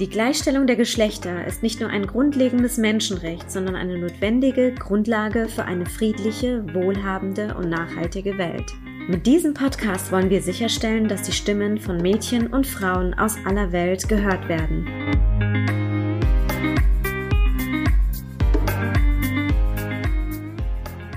Die Gleichstellung der Geschlechter ist nicht nur ein grundlegendes Menschenrecht, sondern eine notwendige Grundlage für eine friedliche, wohlhabende und nachhaltige Welt. Mit diesem Podcast wollen wir sicherstellen, dass die Stimmen von Mädchen und Frauen aus aller Welt gehört werden.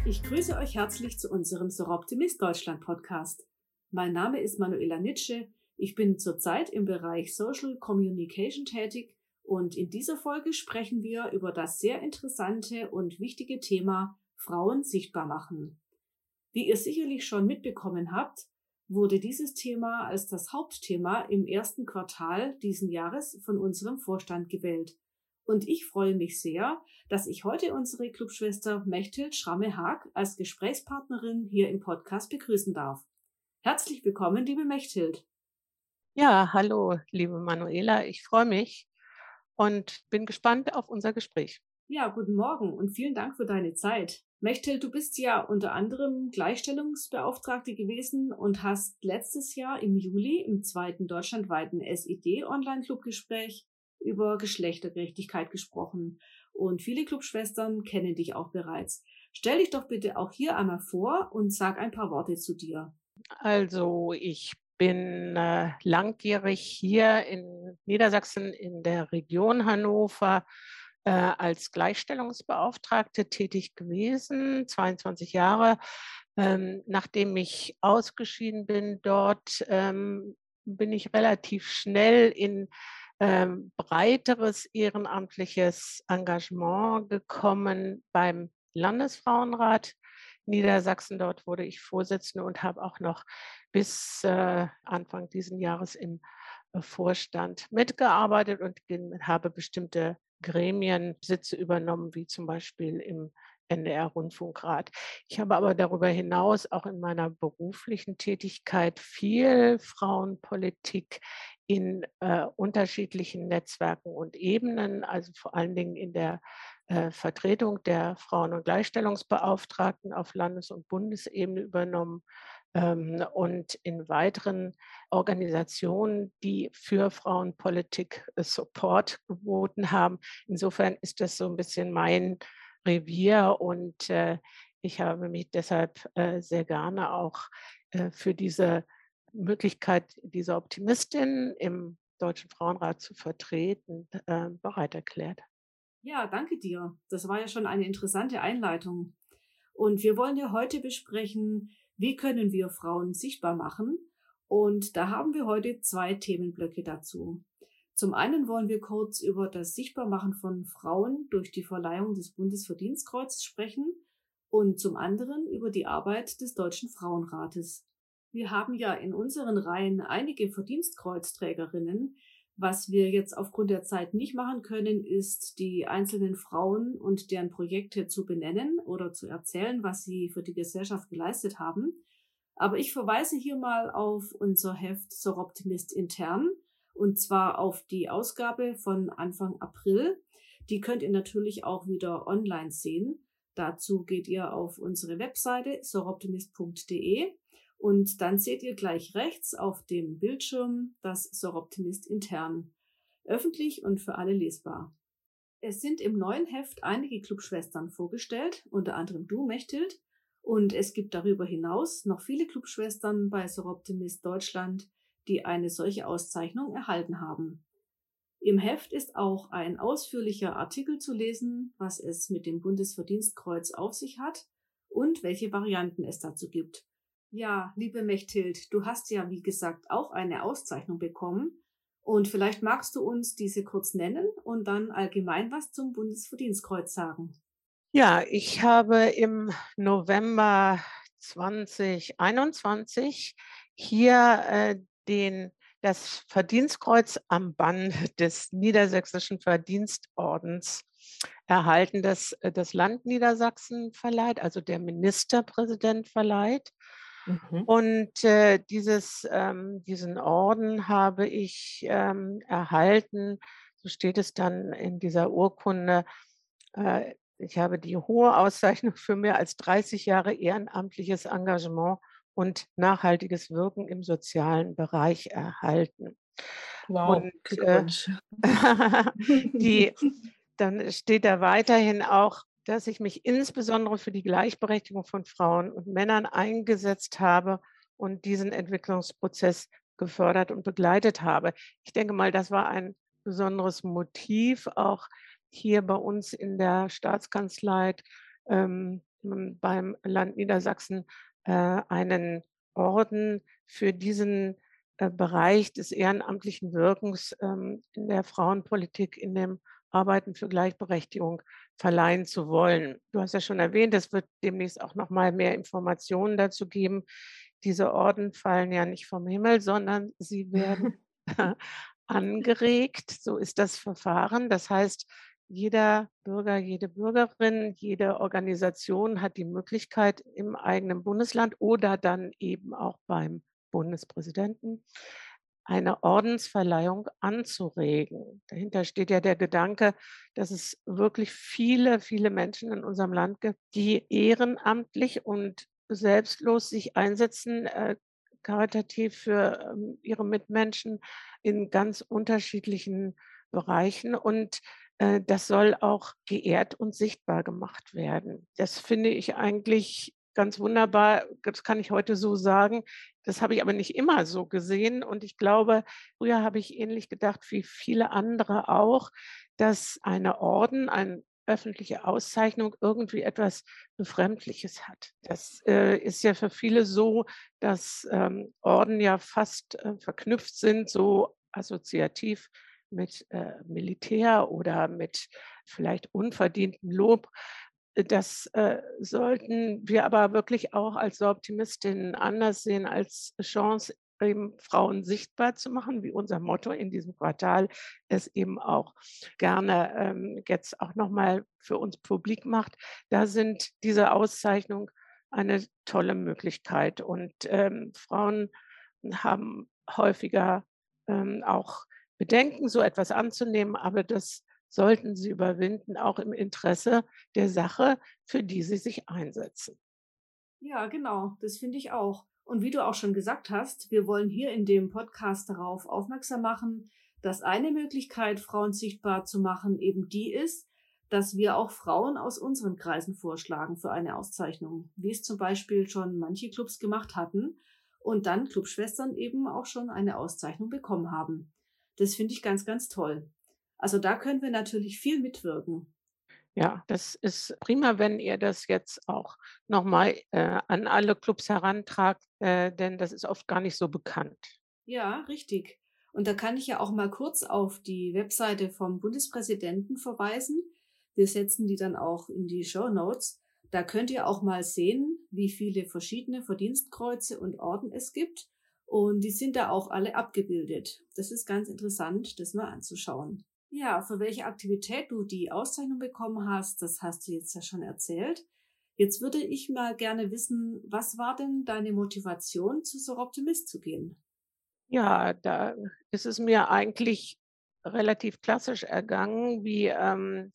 Ich grüße euch herzlich zu unserem Soroptimist Deutschland Podcast. Mein Name ist Manuela Nitsche ich bin zurzeit im Bereich Social Communication tätig und in dieser Folge sprechen wir über das sehr interessante und wichtige Thema Frauen sichtbar machen. Wie ihr sicherlich schon mitbekommen habt, wurde dieses Thema als das Hauptthema im ersten Quartal diesen Jahres von unserem Vorstand gewählt. Und ich freue mich sehr, dass ich heute unsere Clubschwester Mechthild Schramme-Haag als Gesprächspartnerin hier im Podcast begrüßen darf. Herzlich willkommen, liebe Mechthild. Ja, hallo, liebe Manuela. Ich freue mich und bin gespannt auf unser Gespräch. Ja, guten Morgen und vielen Dank für deine Zeit. Mechtel, du bist ja unter anderem Gleichstellungsbeauftragte gewesen und hast letztes Jahr im Juli im zweiten deutschlandweiten SID-Online-Clubgespräch über Geschlechtergerechtigkeit gesprochen. Und viele Clubschwestern kennen dich auch bereits. Stell dich doch bitte auch hier einmal vor und sag ein paar Worte zu dir. Also, ich bin äh, langjährig hier in Niedersachsen in der Region Hannover äh, als Gleichstellungsbeauftragte tätig gewesen, 22 Jahre. Ähm, nachdem ich ausgeschieden bin dort, ähm, bin ich relativ schnell in ähm, breiteres ehrenamtliches Engagement gekommen beim Landesfrauenrat Niedersachsen. Dort wurde ich Vorsitzende und habe auch noch bis äh, Anfang dieses Jahres im äh, Vorstand mitgearbeitet und habe bestimmte Gremiensitze übernommen, wie zum Beispiel im NDR-Rundfunkrat. Ich habe aber darüber hinaus auch in meiner beruflichen Tätigkeit viel Frauenpolitik in äh, unterschiedlichen Netzwerken und Ebenen, also vor allen Dingen in der äh, Vertretung der Frauen- und Gleichstellungsbeauftragten auf Landes- und Bundesebene übernommen ähm, und in weiteren Organisationen, die für Frauenpolitik äh, Support geboten haben. Insofern ist das so ein bisschen mein Revier und äh, ich habe mich deshalb sehr gerne auch für diese Möglichkeit, diese Optimistin im Deutschen Frauenrat zu vertreten, bereit erklärt. Ja, danke dir. Das war ja schon eine interessante Einleitung. Und wir wollen ja heute besprechen, wie können wir Frauen sichtbar machen? Und da haben wir heute zwei Themenblöcke dazu. Zum einen wollen wir kurz über das Sichtbarmachen von Frauen durch die Verleihung des Bundesverdienstkreuzes sprechen und zum anderen über die Arbeit des Deutschen Frauenrates. Wir haben ja in unseren Reihen einige Verdienstkreuzträgerinnen, was wir jetzt aufgrund der Zeit nicht machen können, ist die einzelnen Frauen und deren Projekte zu benennen oder zu erzählen, was sie für die Gesellschaft geleistet haben. Aber ich verweise hier mal auf unser Heft Soroptimist intern und zwar auf die Ausgabe von Anfang April. Die könnt ihr natürlich auch wieder online sehen. Dazu geht ihr auf unsere Webseite soroptimist.de und dann seht ihr gleich rechts auf dem Bildschirm das Soroptimist intern. Öffentlich und für alle lesbar. Es sind im neuen Heft einige Clubschwestern vorgestellt, unter anderem du, Mechthild. Und es gibt darüber hinaus noch viele Clubschwestern bei Soroptimist Deutschland, die eine solche Auszeichnung erhalten haben. Im Heft ist auch ein ausführlicher Artikel zu lesen, was es mit dem Bundesverdienstkreuz auf sich hat und welche Varianten es dazu gibt. Ja, liebe Mechthild, du hast ja, wie gesagt, auch eine Auszeichnung bekommen. Und vielleicht magst du uns diese kurz nennen und dann allgemein was zum Bundesverdienstkreuz sagen. Ja, ich habe im November 2021 hier äh, den, das Verdienstkreuz am Bann des Niedersächsischen Verdienstordens erhalten, das äh, das Land Niedersachsen verleiht, also der Ministerpräsident verleiht. Mhm. Und äh, dieses, ähm, diesen Orden habe ich ähm, erhalten, so steht es dann in dieser Urkunde. Äh, ich habe die hohe Auszeichnung für mehr als 30 Jahre ehrenamtliches Engagement und nachhaltiges Wirken im sozialen Bereich erhalten. Wow, und, äh, die, dann steht da weiterhin auch, dass ich mich insbesondere für die Gleichberechtigung von Frauen und Männern eingesetzt habe und diesen Entwicklungsprozess gefördert und begleitet habe. Ich denke mal, das war ein besonderes Motiv, auch hier bei uns in der Staatskanzlei ähm, beim Land Niedersachsen äh, einen Orden für diesen äh, Bereich des ehrenamtlichen Wirkens ähm, in der Frauenpolitik, in dem Arbeiten für Gleichberechtigung verleihen zu wollen. Du hast ja schon erwähnt, es wird demnächst auch noch mal mehr Informationen dazu geben. Diese Orden fallen ja nicht vom Himmel, sondern sie werden angeregt. So ist das Verfahren. Das heißt, jeder Bürger, jede Bürgerin, jede Organisation hat die Möglichkeit im eigenen Bundesland oder dann eben auch beim Bundespräsidenten eine Ordensverleihung anzuregen. Dahinter steht ja der Gedanke, dass es wirklich viele, viele Menschen in unserem Land gibt, die ehrenamtlich und selbstlos sich einsetzen, äh, karitativ für ähm, ihre Mitmenschen in ganz unterschiedlichen Bereichen. Und äh, das soll auch geehrt und sichtbar gemacht werden. Das finde ich eigentlich ganz wunderbar. Das kann ich heute so sagen. Das habe ich aber nicht immer so gesehen. Und ich glaube, früher habe ich ähnlich gedacht wie viele andere auch, dass eine Orden, eine öffentliche Auszeichnung irgendwie etwas Befremdliches hat. Das äh, ist ja für viele so, dass ähm, Orden ja fast äh, verknüpft sind, so assoziativ mit äh, Militär oder mit vielleicht unverdientem Lob. Das äh, sollten wir aber wirklich auch als Optimistinnen anders sehen als Chance, eben Frauen sichtbar zu machen, wie unser Motto in diesem Quartal es eben auch gerne ähm, jetzt auch nochmal für uns publik macht. Da sind diese Auszeichnungen eine tolle Möglichkeit. Und ähm, Frauen haben häufiger ähm, auch Bedenken, so etwas anzunehmen, aber das sollten sie überwinden, auch im Interesse der Sache, für die sie sich einsetzen. Ja, genau, das finde ich auch. Und wie du auch schon gesagt hast, wir wollen hier in dem Podcast darauf aufmerksam machen, dass eine Möglichkeit, Frauen sichtbar zu machen, eben die ist, dass wir auch Frauen aus unseren Kreisen vorschlagen für eine Auszeichnung, wie es zum Beispiel schon manche Clubs gemacht hatten und dann Clubschwestern eben auch schon eine Auszeichnung bekommen haben. Das finde ich ganz, ganz toll. Also da können wir natürlich viel mitwirken. Ja, das ist prima, wenn ihr das jetzt auch nochmal äh, an alle Clubs herantragt, äh, denn das ist oft gar nicht so bekannt. Ja, richtig. Und da kann ich ja auch mal kurz auf die Webseite vom Bundespräsidenten verweisen. Wir setzen die dann auch in die Show Notes. Da könnt ihr auch mal sehen, wie viele verschiedene Verdienstkreuze und Orden es gibt. Und die sind da auch alle abgebildet. Das ist ganz interessant, das mal anzuschauen. Ja, für welche Aktivität du die Auszeichnung bekommen hast, das hast du jetzt ja schon erzählt. Jetzt würde ich mal gerne wissen, was war denn deine Motivation, zu So Optimist zu gehen? Ja, da ist es mir eigentlich relativ klassisch ergangen, wie ähm,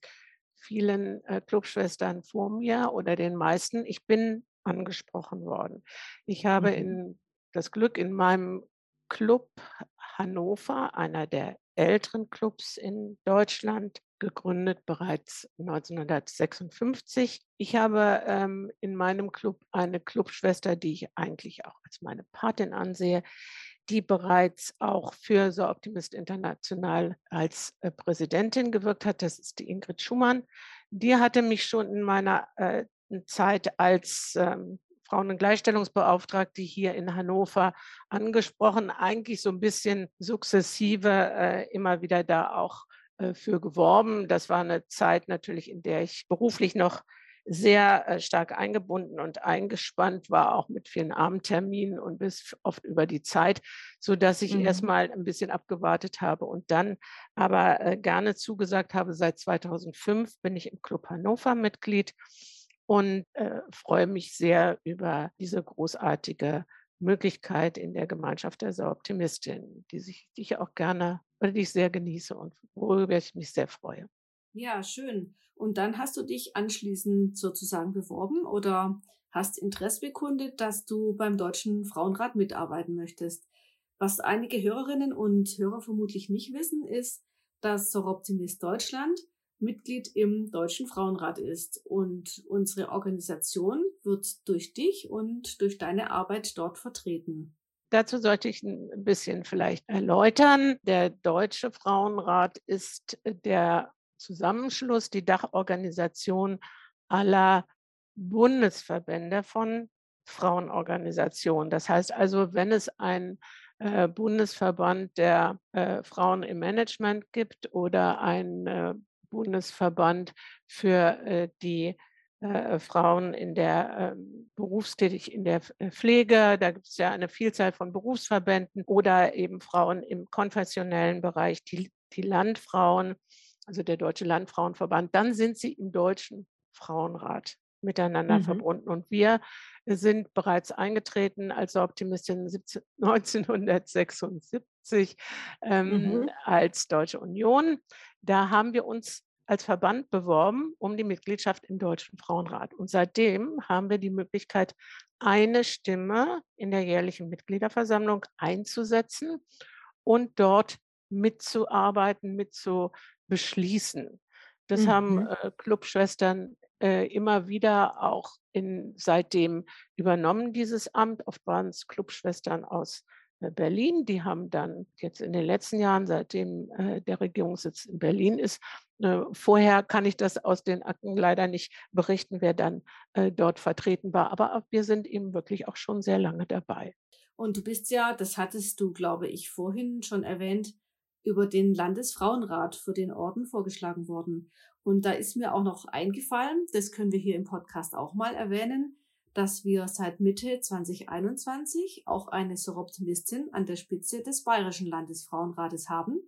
vielen äh, Clubschwestern vor mir oder den meisten. Ich bin angesprochen worden. Ich habe mhm. in das Glück in meinem Club Hannover, einer der älteren Clubs in Deutschland, gegründet bereits 1956. Ich habe ähm, in meinem Club eine Clubschwester, die ich eigentlich auch als meine Patin ansehe, die bereits auch für So Optimist International als äh, Präsidentin gewirkt hat. Das ist die Ingrid Schumann. Die hatte mich schon in meiner äh, Zeit als ähm, Frauen- und Gleichstellungsbeauftragte hier in Hannover angesprochen, eigentlich so ein bisschen sukzessive äh, immer wieder da auch äh, für geworben. Das war eine Zeit natürlich, in der ich beruflich noch sehr äh, stark eingebunden und eingespannt war, auch mit vielen Abendterminen und bis oft über die Zeit, so dass ich mhm. erstmal ein bisschen abgewartet habe und dann aber äh, gerne zugesagt habe. Seit 2005 bin ich im Club Hannover Mitglied und äh, freue mich sehr über diese großartige Möglichkeit in der Gemeinschaft der Optimistin, die, die ich auch gerne oder die ich sehr genieße und worüber ich mich sehr freue. Ja, schön. Und dann hast du dich anschließend sozusagen beworben oder hast Interesse bekundet, dass du beim Deutschen Frauenrat mitarbeiten möchtest. Was einige Hörerinnen und Hörer vermutlich nicht wissen, ist, dass Soroptimist Deutschland Mitglied im Deutschen Frauenrat ist. Und unsere Organisation wird durch dich und durch deine Arbeit dort vertreten. Dazu sollte ich ein bisschen vielleicht erläutern. Der Deutsche Frauenrat ist der Zusammenschluss, die Dachorganisation aller Bundesverbände von Frauenorganisationen. Das heißt also, wenn es ein äh, Bundesverband der äh, Frauen im Management gibt oder ein äh, Bundesverband für äh, die äh, Frauen in der ähm, berufstätig in der äh, Pflege. Da gibt es ja eine Vielzahl von Berufsverbänden oder eben Frauen im konfessionellen Bereich, die, die Landfrauen, also der Deutsche Landfrauenverband. Dann sind sie im Deutschen Frauenrat miteinander mhm. verbunden. Und wir sind bereits eingetreten als Optimistin 1976 ähm, mhm. als Deutsche Union. Da haben wir uns als Verband beworben um die Mitgliedschaft im Deutschen Frauenrat. Und seitdem haben wir die Möglichkeit, eine Stimme in der jährlichen Mitgliederversammlung einzusetzen und dort mitzuarbeiten, mitzubeschließen. Das mhm. haben äh, Clubschwestern äh, immer wieder auch in, seitdem übernommen, dieses Amt. Oft waren es Clubschwestern aus äh, Berlin. Die haben dann jetzt in den letzten Jahren, seitdem äh, der Regierungssitz in Berlin ist, äh, vorher kann ich das aus den Akten leider nicht berichten, wer dann äh, dort vertreten war. Aber wir sind eben wirklich auch schon sehr lange dabei. Und du bist ja, das hattest du, glaube ich, vorhin schon erwähnt, über den Landesfrauenrat für den Orden vorgeschlagen worden. Und da ist mir auch noch eingefallen, das können wir hier im Podcast auch mal erwähnen, dass wir seit Mitte 2021 auch eine Soroptimistin an der Spitze des Bayerischen Landesfrauenrates haben,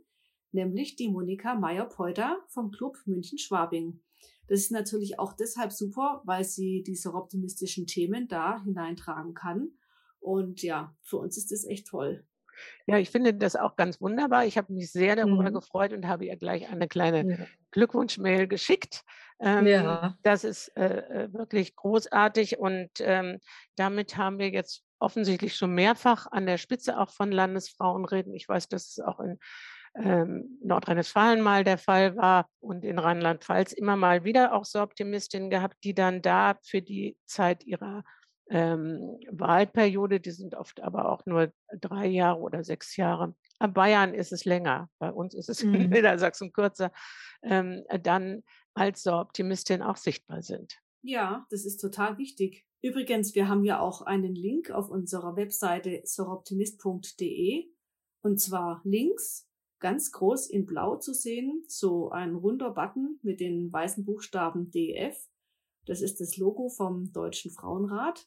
nämlich die Monika Meyer-Peuter vom Club München-Schwabing. Das ist natürlich auch deshalb super, weil sie diese optimistischen Themen da hineintragen kann. Und ja, für uns ist das echt toll. Ja, ich finde das auch ganz wunderbar. Ich habe mich sehr darüber mhm. gefreut und habe ihr gleich eine kleine ja. Glückwunschmail geschickt. Ähm, ja. Das ist äh, äh, wirklich großartig und ähm, damit haben wir jetzt offensichtlich schon mehrfach an der Spitze auch von Landesfrauenräten. Ich weiß, dass es auch in ähm, Nordrhein-Westfalen mal der Fall war und in Rheinland-Pfalz immer mal wieder auch so Optimistinnen gehabt, die dann da für die Zeit ihrer ähm, Wahlperiode, die sind oft aber auch nur drei Jahre oder sechs Jahre. Bei Bayern ist es länger, bei uns ist es mhm. in Niedersachsen kürzer, ähm, dann als so Optimistin auch sichtbar sind. Ja, das ist total wichtig. Übrigens, wir haben ja auch einen Link auf unserer Webseite soroptimist.de und zwar links ganz groß in blau zu sehen, so ein runder Button mit den weißen Buchstaben DF. Das ist das Logo vom Deutschen Frauenrat.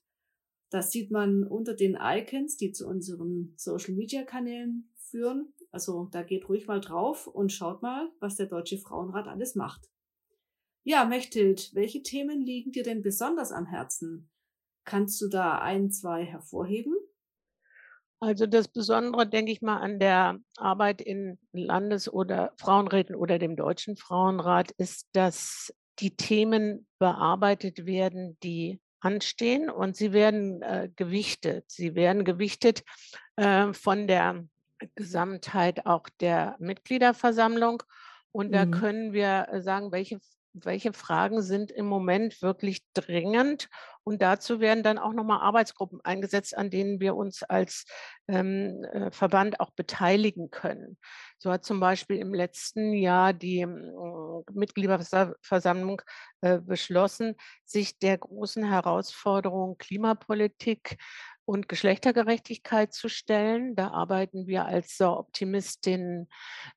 Das sieht man unter den Icons, die zu unseren Social Media Kanälen führen. Also da geht ruhig mal drauf und schaut mal, was der Deutsche Frauenrat alles macht. Ja, Mechthild, welche Themen liegen dir denn besonders am Herzen? Kannst du da ein, zwei hervorheben? Also das Besondere, denke ich mal, an der Arbeit in Landes- oder Frauenräten oder dem Deutschen Frauenrat ist, dass die Themen bearbeitet werden, die anstehen und sie werden äh, gewichtet. Sie werden gewichtet äh, von der Gesamtheit auch der Mitgliederversammlung. Und da mhm. können wir äh, sagen, welche welche Fragen sind im Moment wirklich dringend. Und dazu werden dann auch nochmal Arbeitsgruppen eingesetzt, an denen wir uns als ähm, äh, Verband auch beteiligen können. So hat zum Beispiel im letzten Jahr die äh, Mitgliederversammlung äh, beschlossen, sich der großen Herausforderung Klimapolitik und Geschlechtergerechtigkeit zu stellen. Da arbeiten wir als Optimistin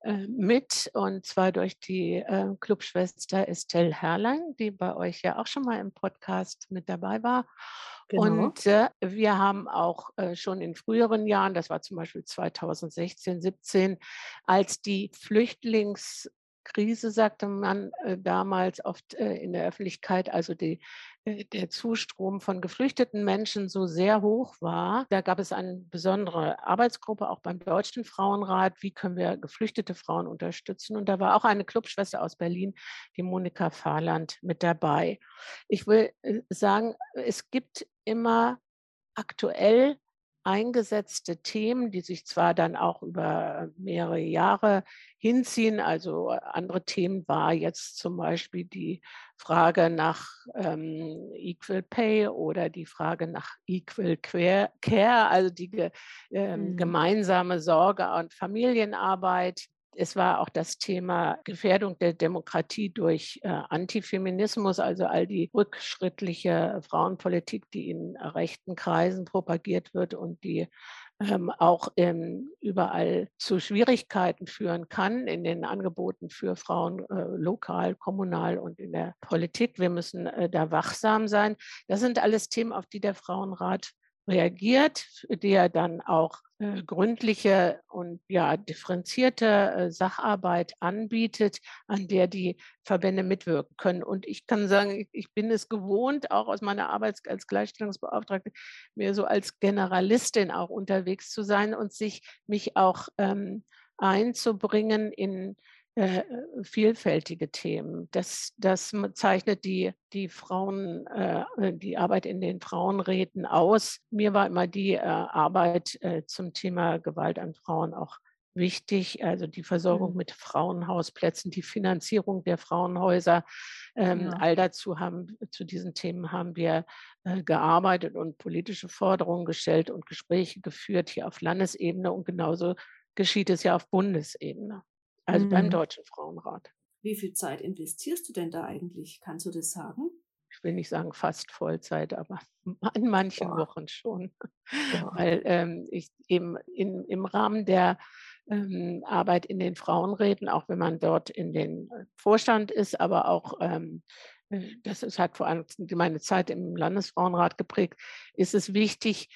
äh, mit und zwar durch die äh, Clubschwester Estelle Herrlein, die bei euch ja auch schon mal im Podcast mit dabei war. Genau. Und äh, wir haben auch äh, schon in früheren Jahren, das war zum Beispiel 2016, 17, als die Flüchtlings Krise, sagte man äh, damals oft äh, in der Öffentlichkeit, also die, äh, der Zustrom von geflüchteten Menschen so sehr hoch war. Da gab es eine besondere Arbeitsgruppe, auch beim Deutschen Frauenrat, wie können wir geflüchtete Frauen unterstützen. Und da war auch eine Clubschwester aus Berlin, die Monika Fahrland, mit dabei. Ich will sagen, es gibt immer aktuell eingesetzte Themen, die sich zwar dann auch über mehrere Jahre hinziehen, also andere Themen war jetzt zum Beispiel die Frage nach ähm, Equal Pay oder die Frage nach Equal Care, also die äh, mhm. gemeinsame Sorge und Familienarbeit. Es war auch das Thema Gefährdung der Demokratie durch äh, Antifeminismus, also all die rückschrittliche Frauenpolitik, die in rechten Kreisen propagiert wird und die ähm, auch ähm, überall zu Schwierigkeiten führen kann in den Angeboten für Frauen äh, lokal, kommunal und in der Politik. Wir müssen äh, da wachsam sein. Das sind alles Themen, auf die der Frauenrat reagiert, der dann auch äh, gründliche und ja differenzierte äh, Sacharbeit anbietet, an der die Verbände mitwirken können. Und ich kann sagen, ich, bin es gewohnt, auch aus meiner Arbeit als Gleichstellungsbeauftragte, mir so als Generalistin auch unterwegs zu sein und sich mich auch ähm, einzubringen in äh, vielfältige Themen. Das, das zeichnet die, die Frauen, äh, die Arbeit in den Frauenräten aus. Mir war immer die äh, Arbeit äh, zum Thema Gewalt an Frauen auch wichtig, also die Versorgung mhm. mit Frauenhausplätzen, die Finanzierung der Frauenhäuser. Ähm, ja. All dazu haben, zu diesen Themen haben wir äh, gearbeitet und politische Forderungen gestellt und Gespräche geführt hier auf Landesebene und genauso geschieht es ja auf Bundesebene also mhm. beim Deutschen Frauenrat. Wie viel Zeit investierst du denn da eigentlich? Kannst du das sagen? Ich will nicht sagen fast Vollzeit, aber an manchen Boah. Wochen schon. Boah. Weil ähm, ich eben in, im Rahmen der ähm, Arbeit in den Frauenräten, auch wenn man dort in den äh, Vorstand ist, aber auch ähm, äh, das ist, hat vor allem meine Zeit im Landesfrauenrat geprägt, ist es wichtig,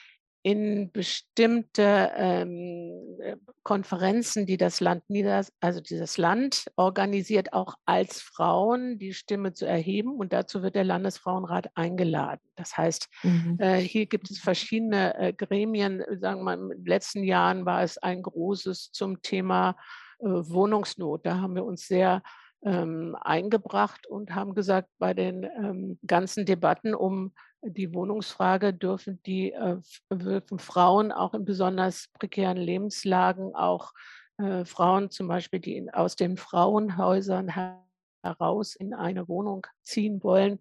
in bestimmte ähm, äh, Konferenzen, die das Land nieder, also dieses Land organisiert, auch als Frauen die Stimme zu erheben. Und dazu wird der Landesfrauenrat eingeladen. Das heißt, mhm. äh, hier gibt es verschiedene äh, Gremien. Sagen wir mal, in den letzten Jahren war es ein großes zum Thema äh, Wohnungsnot. Da haben wir uns sehr ähm, eingebracht und haben gesagt, bei den ähm, ganzen Debatten um die Wohnungsfrage dürfen die äh, dürfen Frauen auch in besonders prekären Lebenslagen, auch äh, Frauen zum Beispiel, die in, aus den Frauenhäusern heraus in eine Wohnung ziehen wollen,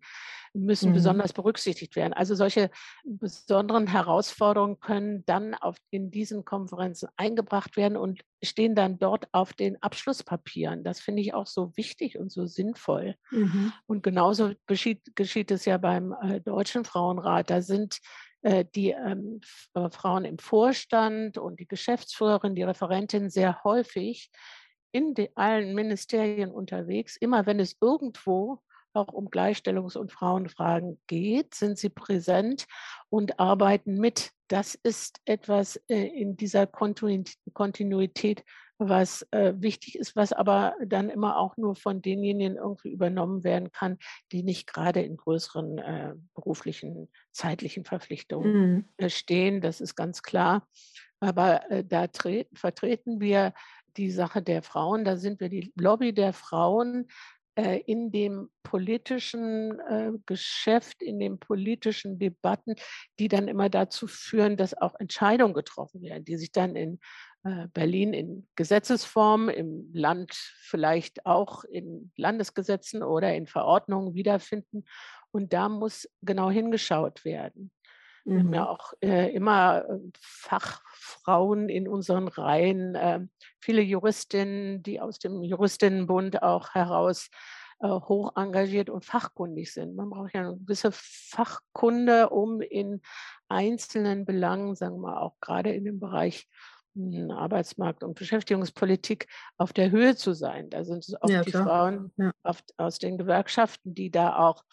müssen mhm. besonders berücksichtigt werden. Also solche besonderen Herausforderungen können dann auf, in diesen Konferenzen eingebracht werden und stehen dann dort auf den Abschlusspapieren. Das finde ich auch so wichtig und so sinnvoll. Mhm. Und genauso geschieht, geschieht es ja beim äh, Deutschen Frauenrat. Da sind äh, die ähm, äh, Frauen im Vorstand und die Geschäftsführerin, die Referentin sehr häufig in allen Ministerien unterwegs. Immer wenn es irgendwo auch um Gleichstellungs- und Frauenfragen geht, sind sie präsent und arbeiten mit. Das ist etwas äh, in dieser Kontinuität, was äh, wichtig ist, was aber dann immer auch nur von denjenigen irgendwie übernommen werden kann, die nicht gerade in größeren äh, beruflichen, zeitlichen Verpflichtungen mhm. stehen. Das ist ganz klar. Aber da vertreten wir die Sache der Frauen. Da sind wir die Lobby der Frauen äh, in dem politischen äh, Geschäft, in den politischen Debatten, die dann immer dazu führen, dass auch Entscheidungen getroffen werden, die sich dann in äh, Berlin in Gesetzesform, im Land vielleicht auch in Landesgesetzen oder in Verordnungen wiederfinden. Und da muss genau hingeschaut werden. Wir haben ja mhm. auch äh, immer äh, Fachfrauen in unseren Reihen, äh, viele Juristinnen, die aus dem Juristinnenbund auch heraus äh, hoch engagiert und fachkundig sind. Man braucht ja eine gewisse Fachkunde, um in einzelnen Belangen, sagen wir auch gerade in dem Bereich hm, Arbeitsmarkt und Beschäftigungspolitik auf der Höhe zu sein. Da sind es auch ja, die klar. Frauen ja. auf, aus den Gewerkschaften, die da auch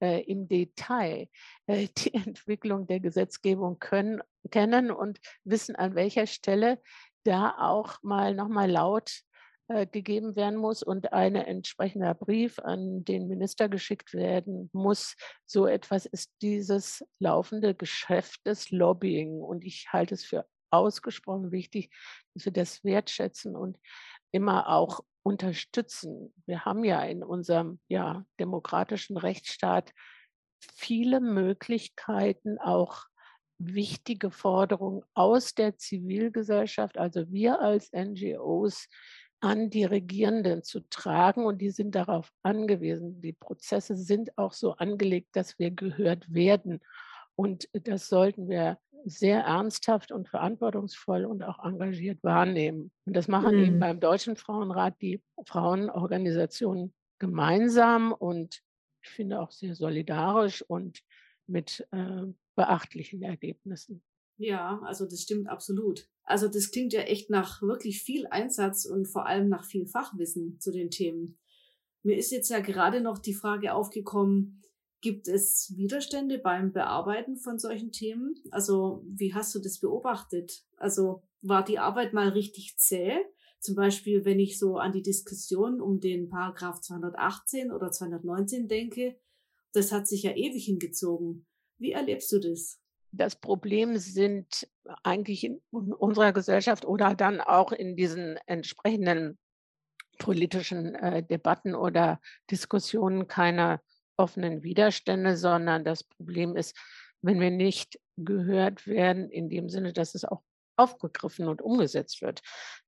äh, im Detail äh, die Entwicklung der Gesetzgebung können, kennen und wissen, an welcher Stelle da auch mal nochmal laut äh, gegeben werden muss und ein entsprechender Brief an den Minister geschickt werden muss. So etwas ist dieses laufende Geschäft des Lobbying. Und ich halte es für ausgesprochen wichtig, dass wir das wertschätzen und immer auch unterstützen. Wir haben ja in unserem ja, demokratischen Rechtsstaat viele Möglichkeiten, auch wichtige Forderungen aus der Zivilgesellschaft, also wir als NGOs, an die Regierenden zu tragen und die sind darauf angewiesen. Die Prozesse sind auch so angelegt, dass wir gehört werden. Und das sollten wir sehr ernsthaft und verantwortungsvoll und auch engagiert wahrnehmen. Und das machen mhm. eben beim Deutschen Frauenrat die Frauenorganisationen gemeinsam und ich finde auch sehr solidarisch und mit äh, beachtlichen Ergebnissen. Ja, also das stimmt absolut. Also das klingt ja echt nach wirklich viel Einsatz und vor allem nach viel Fachwissen zu den Themen. Mir ist jetzt ja gerade noch die Frage aufgekommen, gibt es Widerstände beim Bearbeiten von solchen Themen? Also wie hast du das beobachtet? Also war die Arbeit mal richtig zäh? Zum Beispiel, wenn ich so an die Diskussion um den Paragraph 218 oder 219 denke, das hat sich ja ewig hingezogen. Wie erlebst du das? das Problem sind eigentlich in unserer Gesellschaft oder dann auch in diesen entsprechenden politischen äh, Debatten oder Diskussionen keine offenen Widerstände, sondern das Problem ist, wenn wir nicht gehört werden, in dem Sinne, dass es auch aufgegriffen und umgesetzt wird.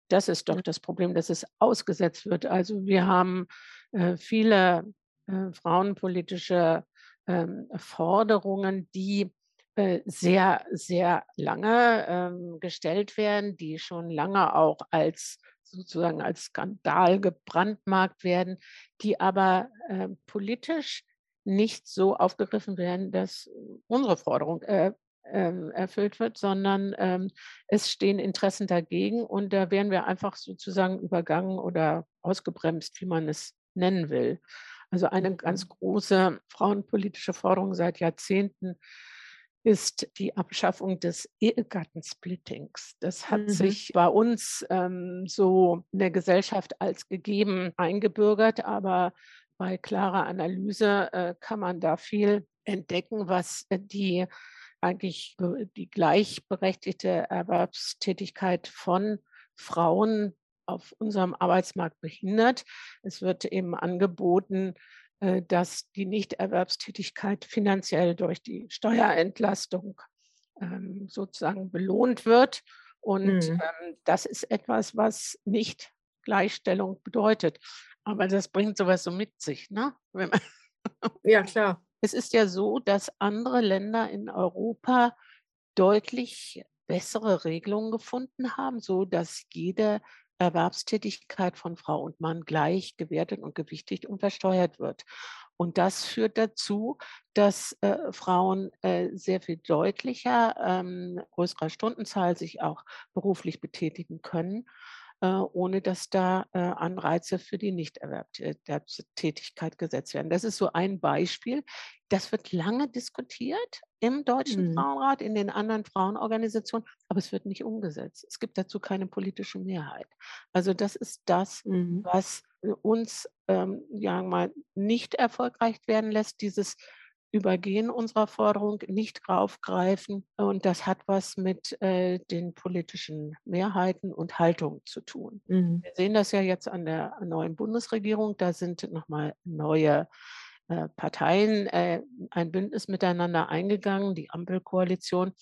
Das ist doch das Problem, dass es ausgesetzt wird. Also wir haben äh, viele äh, frauenpolitische ähm, Forderungen, die äh, sehr, sehr lange ähm, gestellt werden, die schon lange auch als sozusagen als Skandal gebrandmarkt werden, die aber äh, politisch nicht so aufgegriffen werden, dass unsere Forderung äh, äh, erfüllt wird, sondern ähm, es stehen Interessen dagegen und da werden wir einfach sozusagen übergangen oder ausgebremst, wie man es nennen will. Also eine ganz mhm. große frauenpolitische Forderung seit Jahrzehnten ist die Abschaffung des Ehegattensplittings. Das hat mhm. sich bei uns ähm, so in der Gesellschaft als gegeben eingebürgert, aber bei klarer Analyse äh, kann man da viel entdecken, was die eigentlich die gleichberechtigte Erwerbstätigkeit von Frauen auf unserem Arbeitsmarkt behindert. Es wird eben angeboten, äh, dass die Nichterwerbstätigkeit finanziell durch die Steuerentlastung ähm, sozusagen belohnt wird. Und mhm. Ähm, das ist etwas, was nicht Gleichstellung bedeutet. Aber das bringt sowas so mit sich, ne? ja, klar. Es ist ja so, dass andere Länder in Europa deutlich bessere Regelungen gefunden haben, so dass jede Erwerbstätigkeit von Frau und Mann gleich gewertet und gewichtigt und versteuert wird. Und das führt dazu, dass äh, Frauen äh, sehr viel deutlicher, ähm, größerer Stundenzahl sich auch beruflich betätigen können ohne dass da äh, Anreize für die Nichterwerbstätigkeit gesetzt werden. Das ist so ein Beispiel. Das wird lange diskutiert im Deutschen mhm. Frauenrat, in den anderen Frauenorganisationen, aber es wird nicht umgesetzt. Es gibt dazu keine politische Mehrheit. Also das ist das, mhm. was uns ähm, ja mal nicht erfolgreich werden lässt, dieses Übergehen unserer Forderung, nicht raufgreifen. Und das hat was mit äh, den politischen Mehrheiten und Haltungen zu tun. Mhm. Wir sehen das ja jetzt an der neuen Bundesregierung. Da sind nochmal neue äh, Parteien äh, ein Bündnis miteinander eingegangen, die Ampelkoalition.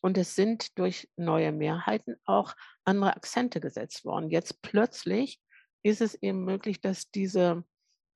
Und es sind durch neue Mehrheiten auch andere Akzente gesetzt worden. Jetzt plötzlich ist es eben möglich, dass diese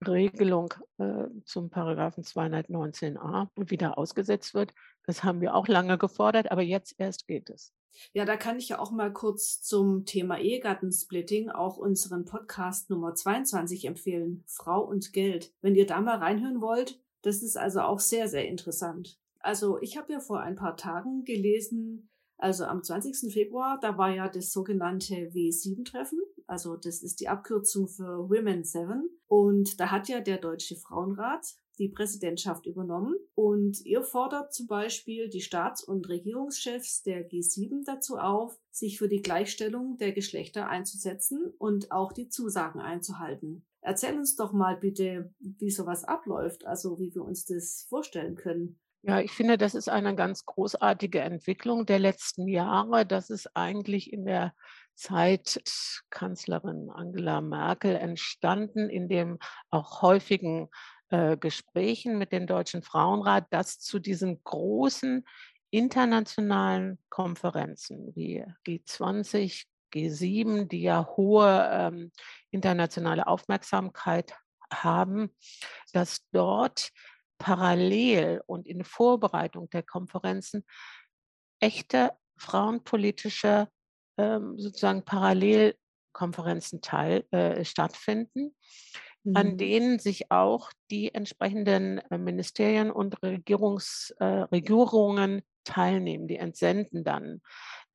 Regelung äh, zum Paragraphen 219a wieder ausgesetzt wird. Das haben wir auch lange gefordert, aber jetzt erst geht es. Ja, da kann ich ja auch mal kurz zum Thema Ehegattensplitting auch unseren Podcast Nummer 22 empfehlen, Frau und Geld. Wenn ihr da mal reinhören wollt, das ist also auch sehr, sehr interessant. Also ich habe ja vor ein paar Tagen gelesen, also am 20. Februar, da war ja das sogenannte W7-Treffen. Also das ist die Abkürzung für Women 7. Und da hat ja der Deutsche Frauenrat die Präsidentschaft übernommen. Und ihr fordert zum Beispiel die Staats- und Regierungschefs der G7 dazu auf, sich für die Gleichstellung der Geschlechter einzusetzen und auch die Zusagen einzuhalten. Erzähl uns doch mal bitte, wie sowas abläuft, also wie wir uns das vorstellen können. Ja, ich finde, das ist eine ganz großartige Entwicklung der letzten Jahre. Das ist eigentlich in der Zeit Kanzlerin Angela Merkel entstanden, in dem auch häufigen äh, Gesprächen mit dem Deutschen Frauenrat, dass zu diesen großen internationalen Konferenzen wie G20, G7, die ja hohe ähm, internationale Aufmerksamkeit haben, dass dort parallel und in Vorbereitung der Konferenzen echte frauenpolitische ähm, sozusagen Parallelkonferenzen teil, äh, stattfinden, mhm. an denen sich auch die entsprechenden äh, Ministerien und Regierungs, äh, Regierungen teilnehmen. Die entsenden dann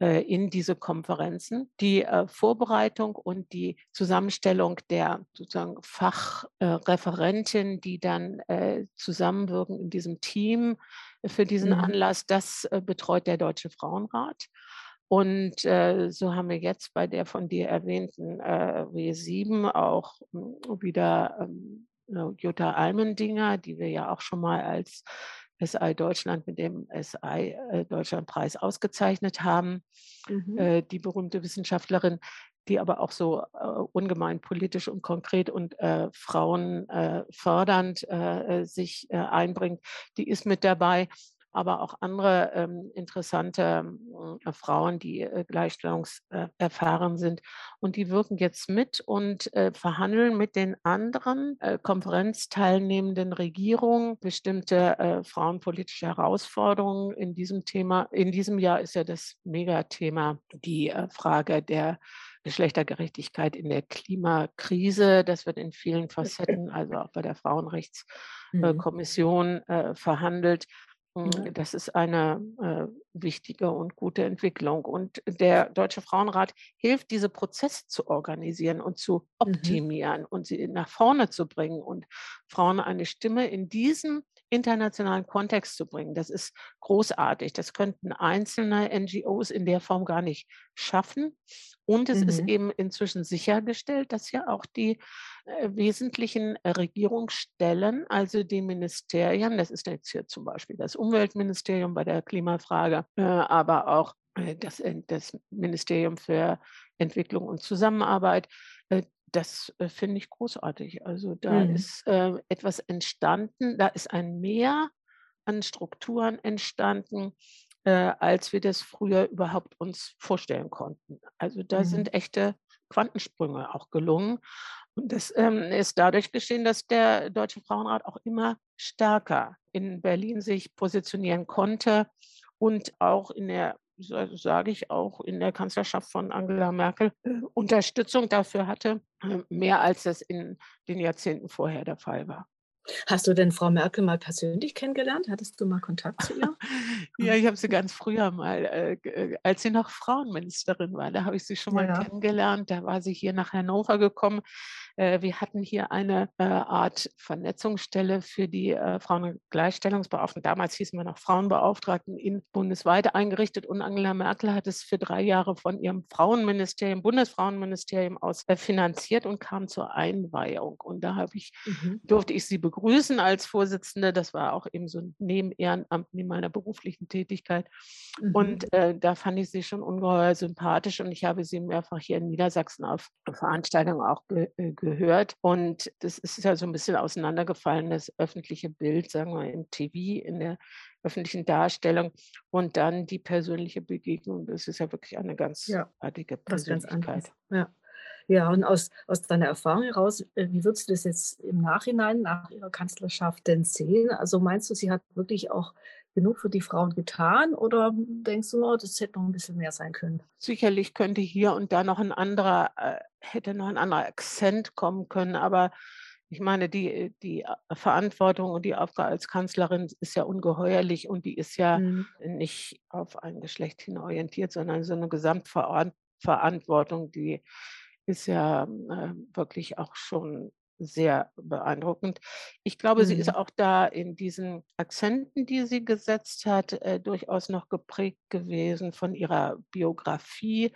äh, in diese Konferenzen. Die äh, Vorbereitung und die Zusammenstellung der sozusagen Fachreferentin, die dann äh, zusammenwirken in diesem Team für diesen mhm. Anlass, das betreut der Deutsche Frauenrat. Und äh, so haben wir jetzt bei der von dir erwähnten äh, W7 auch äh, wieder ähm, Jutta Almendinger, die wir ja auch schon mal als SI Deutschland mit dem SI äh, Deutschlandpreis ausgezeichnet haben. Mhm. Äh, die berühmte Wissenschaftlerin, die aber auch so äh, ungemein politisch und konkret und frauenfördernd äh, äh, sich einbringt, die ist mit dabei aber auch andere ähm, interessante äh, Frauen, die äh, gleichstellungserfahren sind. Und die wirken jetzt mit und äh, verhandeln mit den anderen äh, konferenzteilnehmenden Regierungen bestimmte äh, frauenpolitische Herausforderungen in diesem Thema. In diesem Jahr ist ja das Megathema die äh, Frage der Geschlechtergerechtigkeit in der Klimakrise. Das wird in vielen Facetten, also auch bei der mhm. Frauenrechtskommission, äh, verhandelt. Mhm. Das ist eine äh, wichtige und gute Entwicklung. Und der Deutsche Frauenrat hilft, diese Prozesse zu organisieren und zu mhm. optimieren mhm. und sie nach vorne zu bringen und Frauen eine Stimme in diesem internationalen Kontext zu bringen. Das ist großartig. Das könnten einzelne NGOs in der Form gar nicht schaffen. Und es mhm. ist eben inzwischen sichergestellt, dass ja auch die wesentlichen Regierungsstellen, also die Ministerien, das ist jetzt hier zum Beispiel das Umweltministerium bei der Klimafrage, äh, aber auch äh, das, äh, das Ministerium für Entwicklung und Zusammenarbeit, äh, das äh, finde ich großartig. Also da mhm. ist etwas entstanden, da ist ein Mehr an Strukturen entstanden, äh, als wir das früher überhaupt uns vorstellen konnten. Also da mhm. sind echte Quantensprünge auch gelungen. Und das ähm, ist dadurch geschehen, dass der Deutsche Frauenrat auch immer stärker in Berlin sich positionieren konnte und auch in der, sage ich auch, in der Kanzlerschaft von Angela Merkel Unterstützung dafür hatte, äh, mehr als das in den Jahrzehnten vorher der Fall war. Hast du denn Frau Merkel mal persönlich kennengelernt? Hattest du mal Kontakt zu ihr? ja, ich habe sie ganz früher mal, äh, äh, als sie noch Frauenministerin war, da habe ich sie schon mal ja. kennengelernt. Da war sie hier nach Hannover gekommen. Äh, wir hatten hier eine äh, Art Vernetzungsstelle für die äh, Frauen- und Gleichstellungsbeauftragten. Damals hießen wir noch Frauenbeauftragten in bundesweit eingerichtet. Und Angela Merkel hat es für drei Jahre von ihrem Frauenministerium, Bundesfrauenministerium aus äh, finanziert und kam zur Einweihung. Und da ich, mhm. durfte ich sie begrüßen als Vorsitzende. Das war auch eben so ein Nebenehrenamt neben meiner beruflichen Tätigkeit. Mhm. Und äh, da fand ich sie schon ungeheuer sympathisch und ich habe sie mehrfach hier in Niedersachsen auf Veranstaltungen auch ge äh, gehört. Und das ist ja so ein bisschen auseinandergefallen, das öffentliche Bild, sagen wir im TV, in der öffentlichen Darstellung und dann die persönliche Begegnung. Das ist ja wirklich eine ganz ja, artige Persönlichkeit. Ja. Ja, und aus, aus deiner Erfahrung heraus, äh, wie würdest du das jetzt im Nachhinein nach ihrer Kanzlerschaft denn sehen? Also meinst du, sie hat wirklich auch genug für die Frauen getan oder denkst du, oh, das hätte noch ein bisschen mehr sein können? Sicherlich könnte hier und da noch ein anderer, äh, hätte noch ein anderer Akzent kommen können, aber ich meine, die, die Verantwortung und die Aufgabe als Kanzlerin ist ja ungeheuerlich und die ist ja mhm. nicht auf ein Geschlecht hin orientiert, sondern so eine Gesamtverantwortung, die ist ja äh, wirklich auch schon sehr beeindruckend. Ich glaube, mhm. sie ist mhm. auch da in diesen Akzenten, die sie gesetzt hat, äh, durchaus noch geprägt gewesen von ihrer Biografie.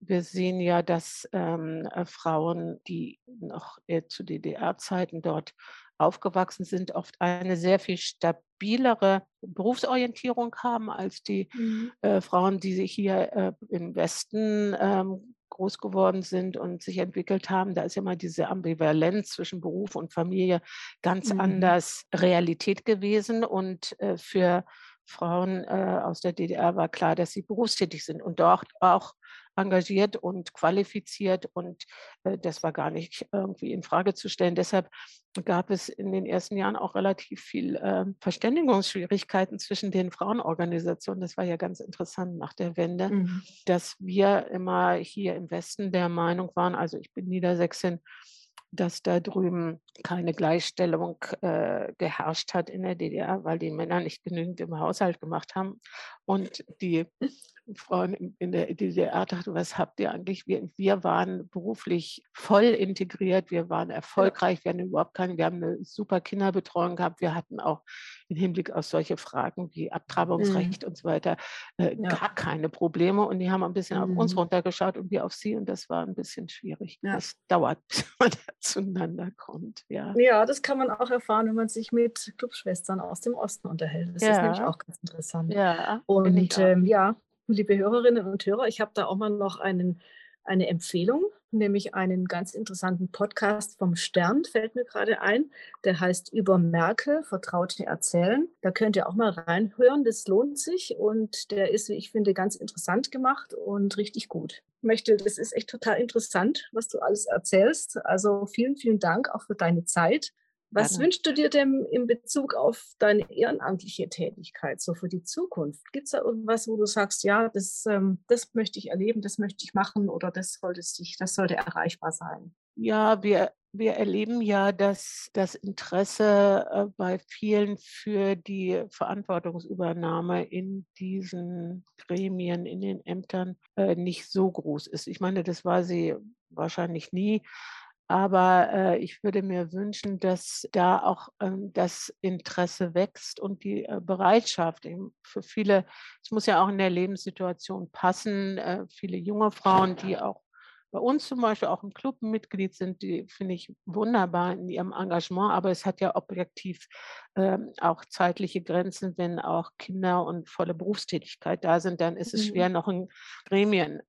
Wir sehen ja, dass ähm, äh, Frauen, die noch äh, zu DDR-Zeiten dort aufgewachsen sind, oft eine sehr viel stabilere Berufsorientierung haben als die mhm. äh, Frauen, die sich hier äh, im Westen ähm, groß geworden sind und sich entwickelt haben, da ist ja mal diese Ambivalenz zwischen Beruf und Familie ganz mhm. anders Realität gewesen. Und äh, für Frauen äh, aus der DDR war klar, dass sie berufstätig sind und dort auch engagiert und qualifiziert und äh, das war gar nicht irgendwie in Frage zu stellen. Deshalb gab es in den ersten Jahren auch relativ viel äh, Verständigungsschwierigkeiten zwischen den Frauenorganisationen. Das war ja ganz interessant nach der Wende, mhm. dass wir immer hier im Westen der Meinung waren, also ich bin Niedersächsin, dass da drüben keine Gleichstellung äh, geherrscht hat in der DDR, weil die Männer nicht genügend im Haushalt gemacht haben. Und die Frauen in der DDR dachten, was habt ihr eigentlich? Wir, wir waren beruflich voll integriert, wir waren erfolgreich, wir hatten überhaupt keine, wir haben eine super Kinderbetreuung gehabt, wir hatten auch im Hinblick auf solche Fragen wie Abtreibungsrecht mhm. und so weiter äh, ja. gar keine Probleme. Und die haben ein bisschen mhm. auf uns mhm. runtergeschaut und wir auf sie und das war ein bisschen schwierig. Ja. Das dauert, bis man da zueinander kommt. Ja. ja, das kann man auch erfahren, wenn man sich mit Clubschwestern aus dem Osten unterhält. Das ja. ist nämlich auch ganz interessant. Ja, und ähm, ja, liebe Hörerinnen und Hörer, ich habe da auch mal noch einen, eine Empfehlung, nämlich einen ganz interessanten Podcast vom Stern, fällt mir gerade ein. Der heißt Über Merkel, Vertraute erzählen. Da könnt ihr auch mal reinhören, das lohnt sich und der ist, wie ich finde, ganz interessant gemacht und richtig gut. Ich möchte, das ist echt total interessant, was du alles erzählst. Also vielen, vielen Dank auch für deine Zeit. Was Gerne. wünschst du dir denn in Bezug auf deine ehrenamtliche Tätigkeit, so für die Zukunft? Gibt es da irgendwas, wo du sagst, ja, das, ähm, das möchte ich erleben, das möchte ich machen oder das sollte, sich, das sollte erreichbar sein? Ja, wir, wir erleben ja, dass das Interesse äh, bei vielen für die Verantwortungsübernahme in diesen Gremien, in den Ämtern äh, nicht so groß ist. Ich meine, das war sie wahrscheinlich nie. Aber äh, ich würde mir wünschen, dass da auch ähm, das Interesse wächst und die äh, Bereitschaft für viele, es muss ja auch in der Lebenssituation passen, äh, viele junge Frauen, die auch bei uns zum Beispiel auch im Club Mitglied sind, die finde ich wunderbar in ihrem Engagement, aber es hat ja objektiv ähm, auch zeitliche Grenzen, wenn auch Kinder und volle Berufstätigkeit da sind, dann ist es schwer, mhm. noch ein Gremien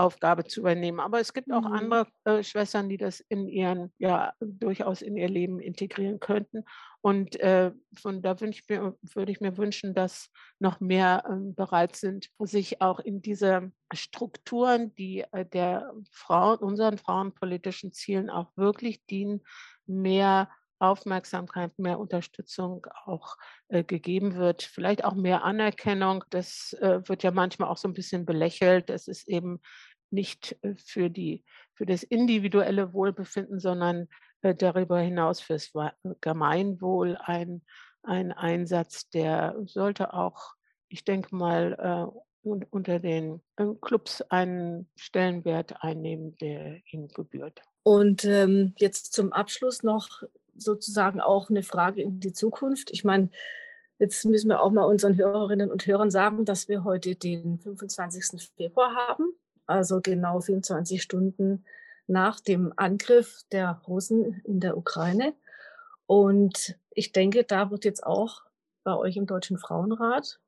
Aufgabe zu übernehmen. Aber es gibt auch mhm. andere äh, Schwestern, die das in ihren, ja, durchaus in ihr Leben integrieren könnten. Und äh, von da würde ich, mir, würde ich mir wünschen, dass noch mehr äh, bereit sind, sich auch in diese Strukturen, die äh, der Frauen, unseren frauenpolitischen Zielen auch wirklich dienen, mehr Aufmerksamkeit, mehr Unterstützung auch äh, gegeben wird, vielleicht auch mehr Anerkennung. Das äh, wird ja manchmal auch so ein bisschen belächelt. Das ist eben nicht äh, für, die, für das individuelle Wohlbefinden, sondern äh, darüber hinaus fürs Gemeinwohl ein, ein Einsatz, der sollte auch, ich denke mal, äh, unter den Clubs einen Stellenwert einnehmen, der ihm gebührt. Und ähm, jetzt zum Abschluss noch sozusagen auch eine Frage in die Zukunft. Ich meine, jetzt müssen wir auch mal unseren Hörerinnen und Hörern sagen, dass wir heute den 25. Februar haben also genau 24 Stunden nach dem Angriff der Russen in der Ukraine. Und ich denke, da wird jetzt auch bei euch im Deutschen Frauenrat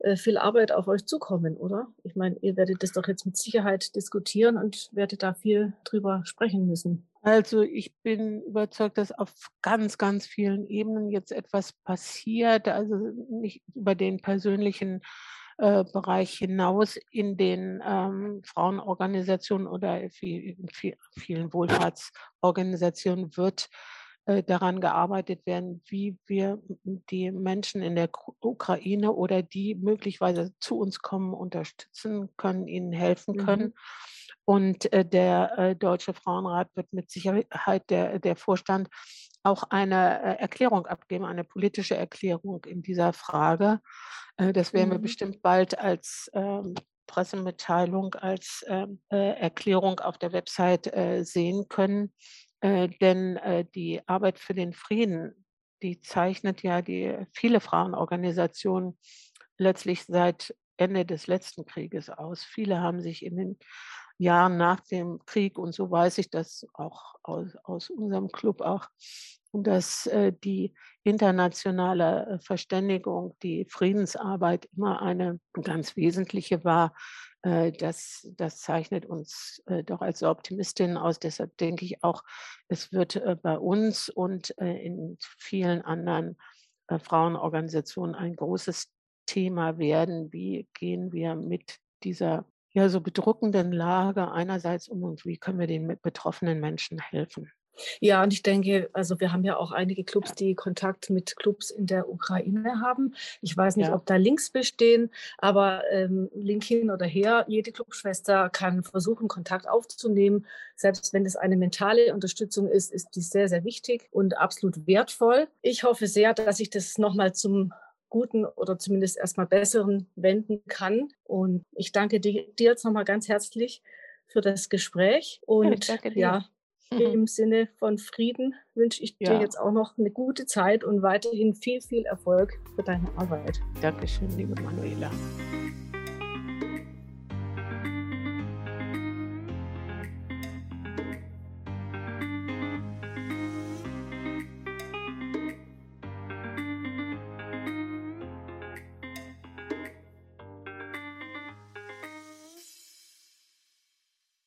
äh, viel Arbeit auf euch zukommen, oder? Ich meine, ihr werdet das doch jetzt mit Sicherheit diskutieren und werdet da viel drüber sprechen müssen. Also ich bin überzeugt, dass auf ganz, ganz vielen Ebenen jetzt etwas passiert. Also nicht über den persönlichen äh, Bereich hinaus in den ähm, Frauenorganisationen oder in vielen Wohlfahrtsorganisationen wird äh, daran gearbeitet werden, wie wir die Menschen in der Ukraine oder die möglicherweise zu uns kommen, unterstützen können, ihnen helfen können. Mhm. Und äh, der äh, Deutsche Frauenrat wird mit Sicherheit der, der Vorstand auch eine äh, Erklärung abgeben, eine politische Erklärung in dieser Frage. Äh, das werden mhm. wir bestimmt bald als ähm, Pressemitteilung, als ähm, äh, Erklärung auf der Website sehen können. Denn die Arbeit für den Frieden, die zeichnet ja die viele Frauenorganisationen letztlich seit Ende des letzten Krieges aus. Viele haben sich in den Jahren nach dem Krieg, und so weiß ich das auch aus, aus unserem Club auch, dass äh, die internationale äh, Verständigung, die Friedensarbeit immer eine ganz wesentliche war. Äh, das, das zeichnet uns äh, doch als Optimistin aus. Deshalb denke ich auch, es wird äh, bei uns und äh, in vielen anderen Frauenorganisationen ein großes Thema werden. Wie gehen wir mit dieser ja so bedrückenden Lage einerseits um und wie können wir den betroffenen Menschen helfen? Ja, und ich denke, also wir haben ja auch einige Clubs, die Kontakt mit Clubs in der Ukraine haben. Ich weiß nicht, ja. ob da Links bestehen, aber ähm, Link hin oder her, jede Clubschwester kann versuchen, Kontakt aufzunehmen. Selbst wenn es eine mentale Unterstützung ist, ist die sehr, sehr wichtig und absolut wertvoll. Ich hoffe sehr, dass ich das nochmal zum guten oder zumindest erstmal besseren wenden kann. Und ich danke dir, dir jetzt nochmal ganz herzlich für das Gespräch. Und ja, Mhm. Im Sinne von Frieden wünsche ich dir ja. jetzt auch noch eine gute Zeit und weiterhin viel, viel Erfolg für deine Arbeit. Dankeschön, liebe Manuela.